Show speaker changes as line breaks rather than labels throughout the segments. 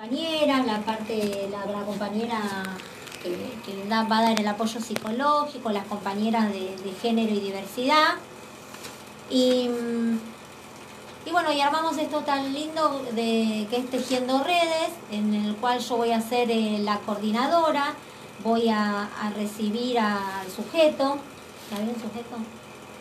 compañera, la parte, la, compañera que, va a dar el apoyo psicológico, las compañeras de, género y diversidad. Y, mm, y bueno, y armamos esto tan lindo de que es Tejiendo Redes, en el cual yo voy a ser eh, la coordinadora, voy a, recibir al sujeto, ¿está bien sujeto?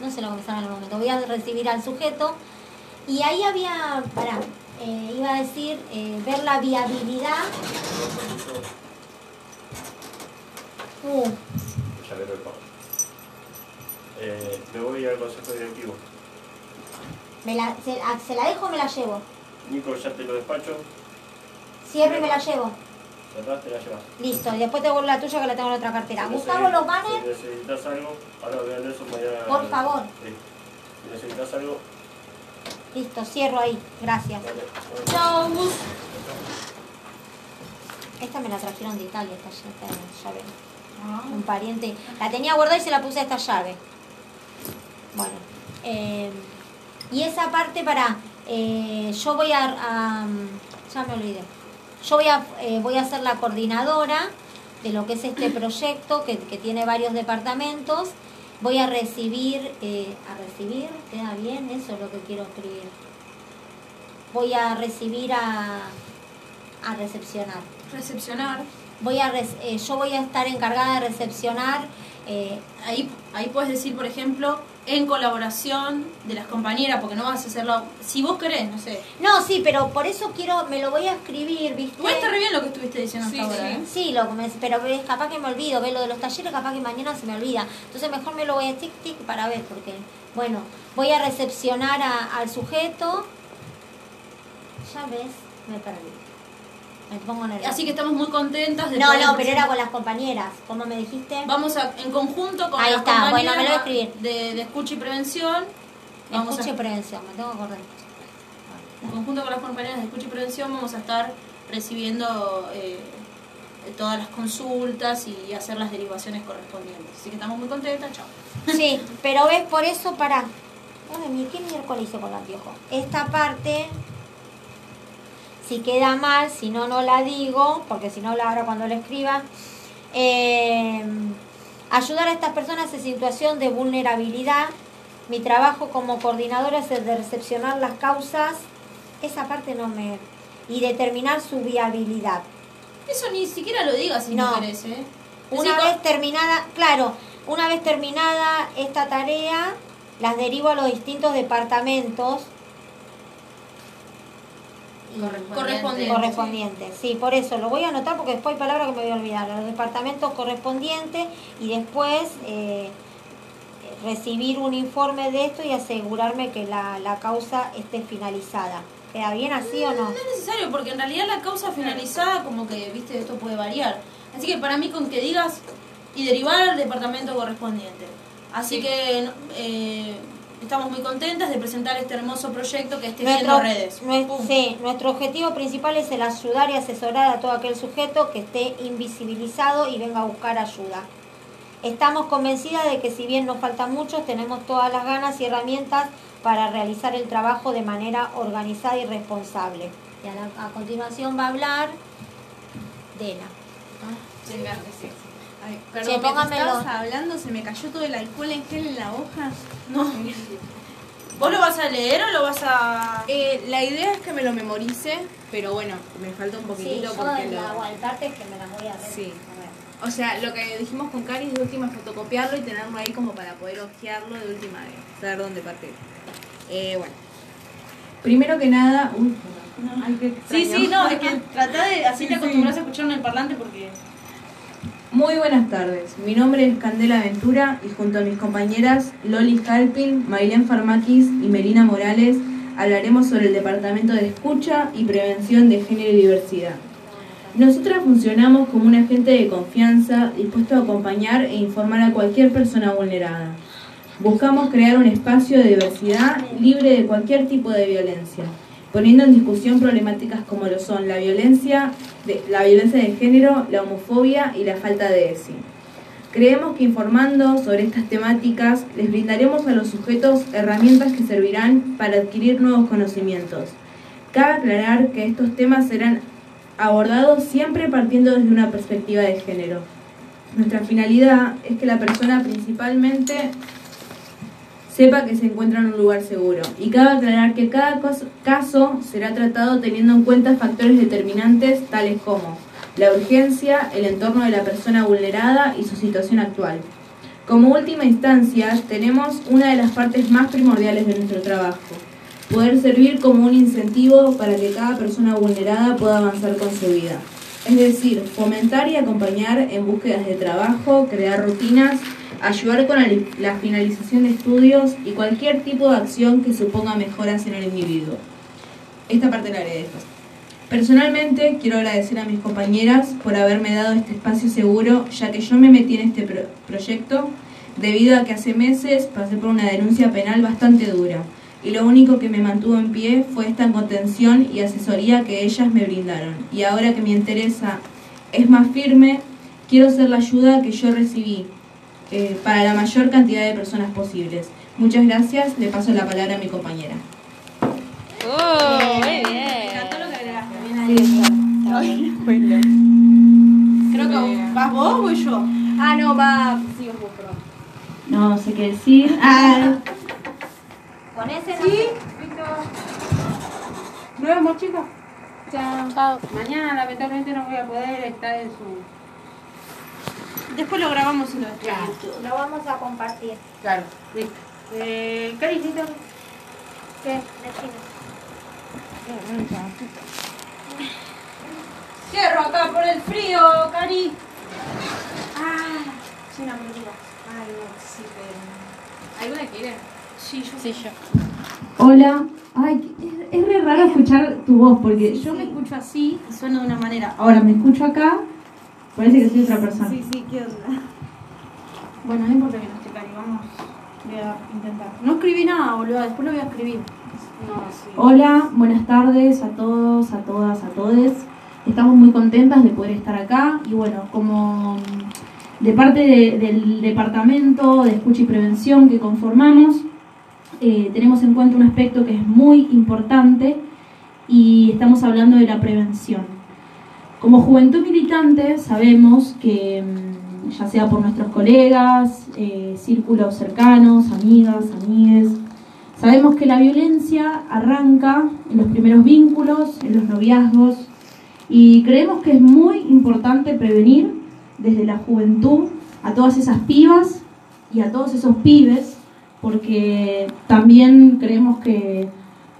No se lo empezar en el momento, voy a recibir al sujeto y ahí había, pará, eh, iba a decir, eh, ver la viabilidad. Uh.
Eh, me voy al consejo directivo.
me la, se, a- ¿Se la dejo o me la llevo?
Nico, ya te lo despacho.
Siempre me la llevo.
¿Verdad? Te la llevas.
Listo, y después te vuelvo la tuya que la tengo en otra cartera.
Si
Gustavo, los banners,
Si necesitas algo, ahora voy a eso mañana.
Por favor.
Sí. Si necesitas algo,
listo, cierro ahí. Gracias. Chau. Esta me la trajeron de Italia, esta, esta llave. Un pariente. La tenía guardada y se la puse a esta llave. Bueno. eh, y esa parte para... eh, yo voy a, a- Ya me olvidé. Yo voy a, eh, voy a ser la coordinadora de lo que es este proyecto que, que tiene varios departamentos. Voy a recibir... eh, ¿A recibir? ¿Queda bien? Eso es lo que quiero escribir. Voy a recibir a... A recepcionar
Recepcionar.
voy a eh, yo voy a estar encargada de recepcionar eh,
Ahí, ahí puedes decir, por ejemplo, en colaboración de las compañeras, porque no vas a hacerlo. Si vos querés, no sé.
no sí pero por eso quiero me lo voy a escribir viste
Igual está re bien lo que estuviste diciendo
Sí,
hasta
sí.
ahora. ¿eh?
sí lo me- pero ves, capaz que me olvido ve lo de los talleres capaz que mañana se me olvida entonces mejor me lo voy a tic tic para ver porque bueno voy a recepcionar a- al sujeto ya ves me perdí me pongo nerviosa
Así que estamos muy contentas de
no
poder
no pero era con las compañeras ¿cómo me dijiste?
Vamos a, en conjunto con
Ahí
las
está, bueno, me lo voy a escribir.
De, de escucha y prevención. Vamos
escuche
a,
prevención me tengo que acordar
en conjunto con las compañeras de escucha y prevención vamos a estar recibiendo eh, todas las consultas y hacer las derivaciones correspondientes. Así que estamos muy contentas. Chao.
Sí, pero ves, por eso, para. Ay, ¿qué miércoles hice con el anteojo? Esta parte, si queda mal, si no, no la digo, porque si no, la ahora cuando la escriba. Eh, ayudar a estas personas en situación de vulnerabilidad. Mi trabajo como coordinadora es el de recepcionar las causas. Esa parte no me. y determinar su viabilidad.
Eso ni siquiera lo digas si no, querés, ¿eh?
Una vez terminada, claro, una vez terminada esta tarea, las derivo a los distintos departamentos
Correspondiente.
correspondientes. Sí, por eso lo voy a anotar porque después hay palabras que me voy a olvidar. Los departamentos correspondientes y después eh, recibir un informe de esto y asegurarme que la, la causa esté finalizada. ¿Queda bien así o no?
No es necesario, porque en realidad la causa finalizada, como que, viste, esto puede variar. Así que para mí, con que digas y derivar al departamento correspondiente. Así que eh, estamos muy contentas de presentar este hermoso proyecto que es Tejiendo Redes.
sí, nuestro objetivo principal es el ayudar y asesorar a todo aquel sujeto que esté invisibilizado y venga a buscar ayuda. Estamos convencidas de que si bien nos falta mucho, tenemos todas las ganas y herramientas para realizar el trabajo de manera organizada y responsable. Y a, la- a continuación va a hablar Dena.
Venga, sí. Ay,
Che,
perdón,
póngamelo.
estabas hablando se me cayó todo el alcohol en gel en la hoja.
No. ¿Vos lo vas a leer o lo vas a...?
Eh, la idea es que me lo memorice, pero bueno, me falta un
Sí,
poquitito
yo
porque lo...
aguantarte que me las voy a ver.
Sí.
A ver.
O sea, lo que dijimos con Cari es de última fotocopiarlo y tenerlo ahí como para poder ojearlo de última vez, saber dónde partir. Eh, bueno. Primero que nada, uy, ay, qué
Sí, sí, no, es que tratá de... Así te acostumbras a escuchar en el parlante porque...
Muy buenas tardes. Mi nombre es Candela Ventura y junto a mis compañeras Loli Halpin, Maylén Farmakis y Melina Morales hablaremos sobre el Departamento de Escucha y Prevención de Género y Diversidad. Nosotras funcionamos como un agente de confianza dispuesto a acompañar e informar a cualquier persona vulnerada. Buscamos crear un espacio de diversidad libre de cualquier tipo de violencia, poniendo en discusión problemáticas como lo son la violencia, de, la violencia de género, la homofobia y la falta de ESI. Creemos que informando sobre estas temáticas les brindaremos a los sujetos herramientas que servirán para adquirir nuevos conocimientos. Cabe aclarar que estos temas serán
abordado siempre partiendo desde una perspectiva de género. Nuestra finalidad es que la persona principalmente sepa que se encuentra en un lugar seguro. Y cabe aclarar que cada caso será tratado teniendo en cuenta factores determinantes tales como la urgencia, el entorno de la persona vulnerada y su situación actual. Como última instancia, tenemos una de las partes más primordiales de nuestro trabajo, poder servir como un incentivo para que cada persona vulnerada pueda avanzar con su vida. Es decir, fomentar y acompañar en búsquedas de trabajo, crear rutinas, ayudar con la finalización de estudios y cualquier tipo de acción que suponga mejoras en el individuo. Esta parte la después. Personalmente quiero agradecer a mis compañeras por haberme dado este espacio seguro, ya que yo me metí en este proyecto debido a que hace meses pasé por una denuncia penal bastante dura y lo único que me mantuvo en pie fue esta contención y asesoría que ellas me brindaron. Y ahora que mi interesa es más firme, quiero ser la ayuda que yo recibí eh, para la mayor cantidad de personas posibles. Muchas gracias, le paso la palabra a mi compañera.
Oh, muy bien. Creo que vas vos o voy yo.
Ah, no, va. Sí, vos, perdón.
No sé qué decir. Ah.
Con ese
Sí, Nos vemos, chicos.
Chao. Mañana lamentablemente no voy a poder estar en su.
Después lo grabamos y lo
Claro. Lo vamos a compartir.
Claro, listo. Eh, ¿Qué dijiste?
¿Qué?
Cierro acá por el frío, Cari.
Ah, sí, no, me digo.
Ay, no, sí, pero... ¿Alguna quiere?
Sí, yo.
Sí, yo.
Hola. Ay, es, es re raro escuchar tu voz porque yo
me escucho así y sueno de una manera.
ahora me escucho acá, parece que soy otra persona.
Sí, sí, ¿qué onda? Bueno, no importa que no esté Cari, vamos. Voy a intentar. No escribí nada, boludo, después lo voy a escribir.
No, sí.
Hola, buenas tardes a todos, a todas, a todes. Estamos muy contentas de poder estar acá y bueno, como de parte de- del departamento de escucha y prevención que conformamos, eh, tenemos en cuenta un aspecto que es muy importante y estamos hablando de la prevención. Como juventud militante sabemos que mm, ya sea por nuestros colegas, eh, círculos cercanos, amigas, amigues, Sabemos que la violencia arranca en los primeros vínculos, en los noviazgos, y creemos que es muy importante prevenir desde la juventud a todas esas pibas y a todos esos pibes, porque también creemos que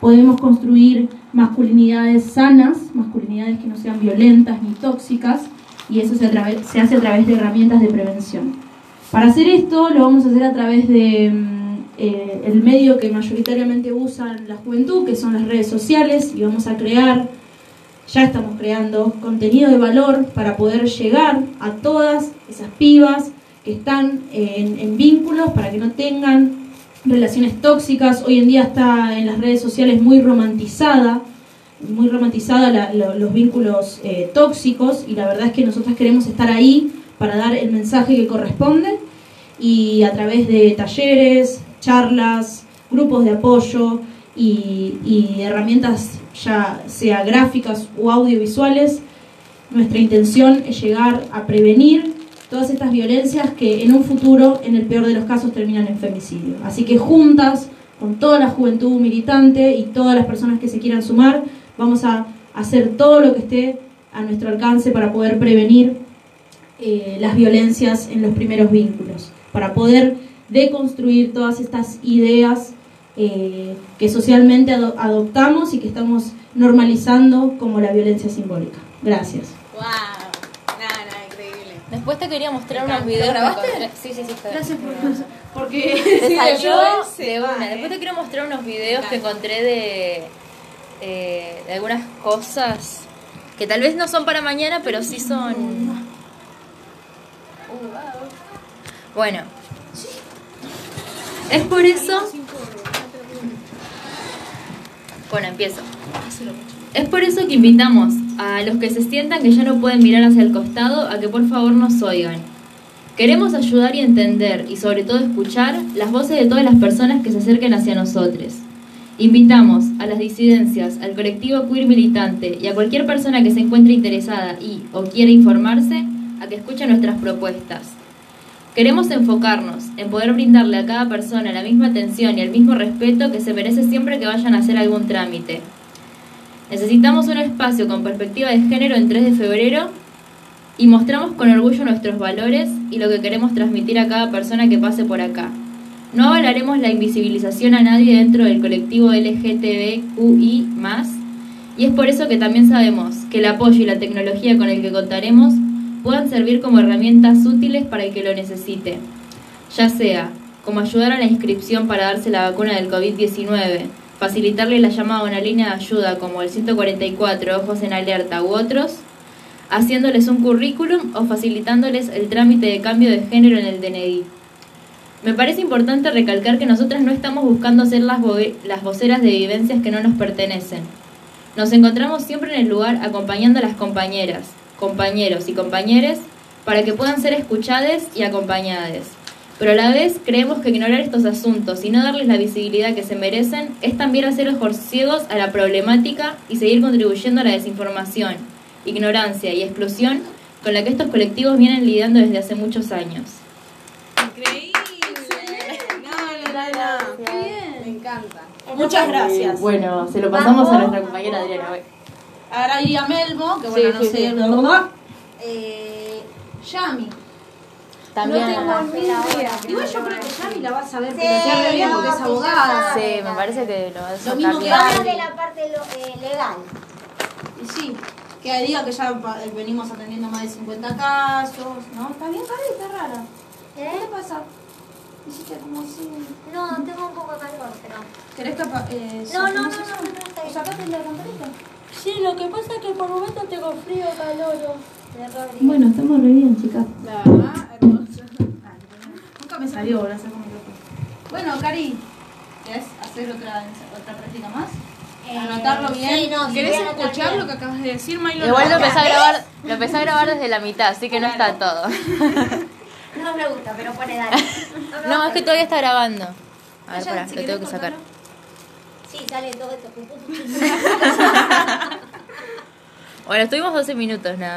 podemos construir masculinidades sanas, masculinidades que no sean violentas ni tóxicas, y eso se, se hace a través de herramientas de prevención. Para hacer esto lo vamos a hacer a través de mm, eh, el medio que mayoritariamente usan la juventud, que son las redes sociales, y vamos a crear, ya estamos creando contenido de valor para poder llegar a todas esas pibas que están en, en vínculos para que no tengan relaciones tóxicas. Hoy en día está en las redes sociales muy romantizada, muy romantizada la- lo- los vínculos eh, tóxicos y la verdad es que nosotros queremos estar ahí para dar el mensaje que corresponde y a través de talleres, charlas, grupos de apoyo y herramientas ya sea gráficas o audiovisuales, nuestra intención es llegar a prevenir todas estas violencias que en un futuro, en el peor de los casos, terminan en femicidio. Así que juntas, con toda la juventud militante y todas las personas que se quieran sumar, vamos a hacer todo lo que esté a nuestro alcance para poder prevenir eh, las violencias en los primeros vínculos, para poder deconstruir todas estas ideas eh, que socialmente ado- adoptamos y que estamos normalizando como la violencia simbólica. Gracias.
¡Wow!
Después te quería mostrar unos videos.
¿Lo
que
grabaste?
encontré. Sí, sí, sí.
Gracias por
fue-
Porque si
salió
se
de
va. ¿eh?
Después te quiero mostrar unos videos que encontré de, eh, de algunas cosas que tal vez no son para mañana, pero sí son. Bueno, es por eso. Bueno, empiezo. Es por eso que invitamos a los que se sientan que ya no pueden mirar hacia el costado a que por favor nos oigan. Queremos ayudar y entender y sobre todo escuchar las voces de todas las personas que se acerquen hacia nosotros. Invitamos a las disidencias, al colectivo queer militante y a cualquier persona que se encuentre interesada y o quiera informarse a que escuche nuestras propuestas. Queremos enfocarnos en poder brindarle a cada persona la misma atención y el mismo respeto que se merece siempre que vayan a hacer algún trámite. Necesitamos un espacio con perspectiva de género en 3 de febrero y mostramos con orgullo nuestros valores y lo que queremos transmitir a cada persona que pase por acá. No avalaremos la invisibilización a nadie dentro del colectivo LGTBQI+, y es por eso que también sabemos que el apoyo y la tecnología con el que contaremos puedan servir como herramientas útiles para el que lo necesite, ya sea como ayudar a la inscripción para darse la vacuna del COVID-19, facilitarle la llamada a una línea de ayuda como el 144, Ojos en Alerta u otros, haciéndoles un currículum o facilitándoles el trámite de cambio de género en el DNI. Me parece importante recalcar que nosotras no estamos buscando ser las, las voceras de vivencias que no nos pertenecen. Nos encontramos siempre en el lugar acompañando a las compañeras, compañeros y compañeres para que puedan ser escuchadas y acompañadas. Pero a la vez creemos que ignorar estos asuntos y no darles la visibilidad que se merecen es también hacer ojos ciegos a la problemática y seguir contribuyendo a la desinformación, ignorancia y exclusión con la que estos colectivos vienen lidiando desde hace muchos años.
Increíble. Qué bien.
Me encanta.
Muchas gracias.
Bueno, se lo pasamos a nuestra compañera Adriana.
Ahora iría Melmo, que bueno,
Sí,
no
sí,
sé,
sí.
Eh, Yami.
También.
No tengo ni idea. Igual yo creo que Yami la va a saber pronunciar re bien porque es abogada.
sí,
Sí, me parece que lo va a
Lo
sacar
mismo que
de la parte lo- eh, legal.
Y sí, que diga que ya pa- venimos atendiendo más de 50 casos, ¿no? Está bien, carita rara. ¿Qué
¿Eh?
le pasa? Hiciste como así.
No, tengo un poco de calor, pero...
¿Querés capa eh,
No, no, no, no, no, está
¿O
bien.
sacaste la campanita?
Sí, lo que pasa es que por momentos tengo frío, calor.
Bueno, estamos re bien, chicas.
La verdad. Nunca me salió, sé cómo lo Bueno, Cari, ¿querés hacer otra, otra práctica más?
Eh,
Anotarlo bien.
sí, no, sí,
¿Querés
voy a anotar
escuchar
bien.
lo que acabas de decir, Milo?
Igual lo empecé a grabar, lo empecé a grabar desde la mitad, así que no está todo.
No me gusta, pero pone dale.
No, es que todavía está grabando. A ver, pará, lo tengo que sacar.
Sí, sale todo esto.
Bueno, estuvimos 12 minutos nada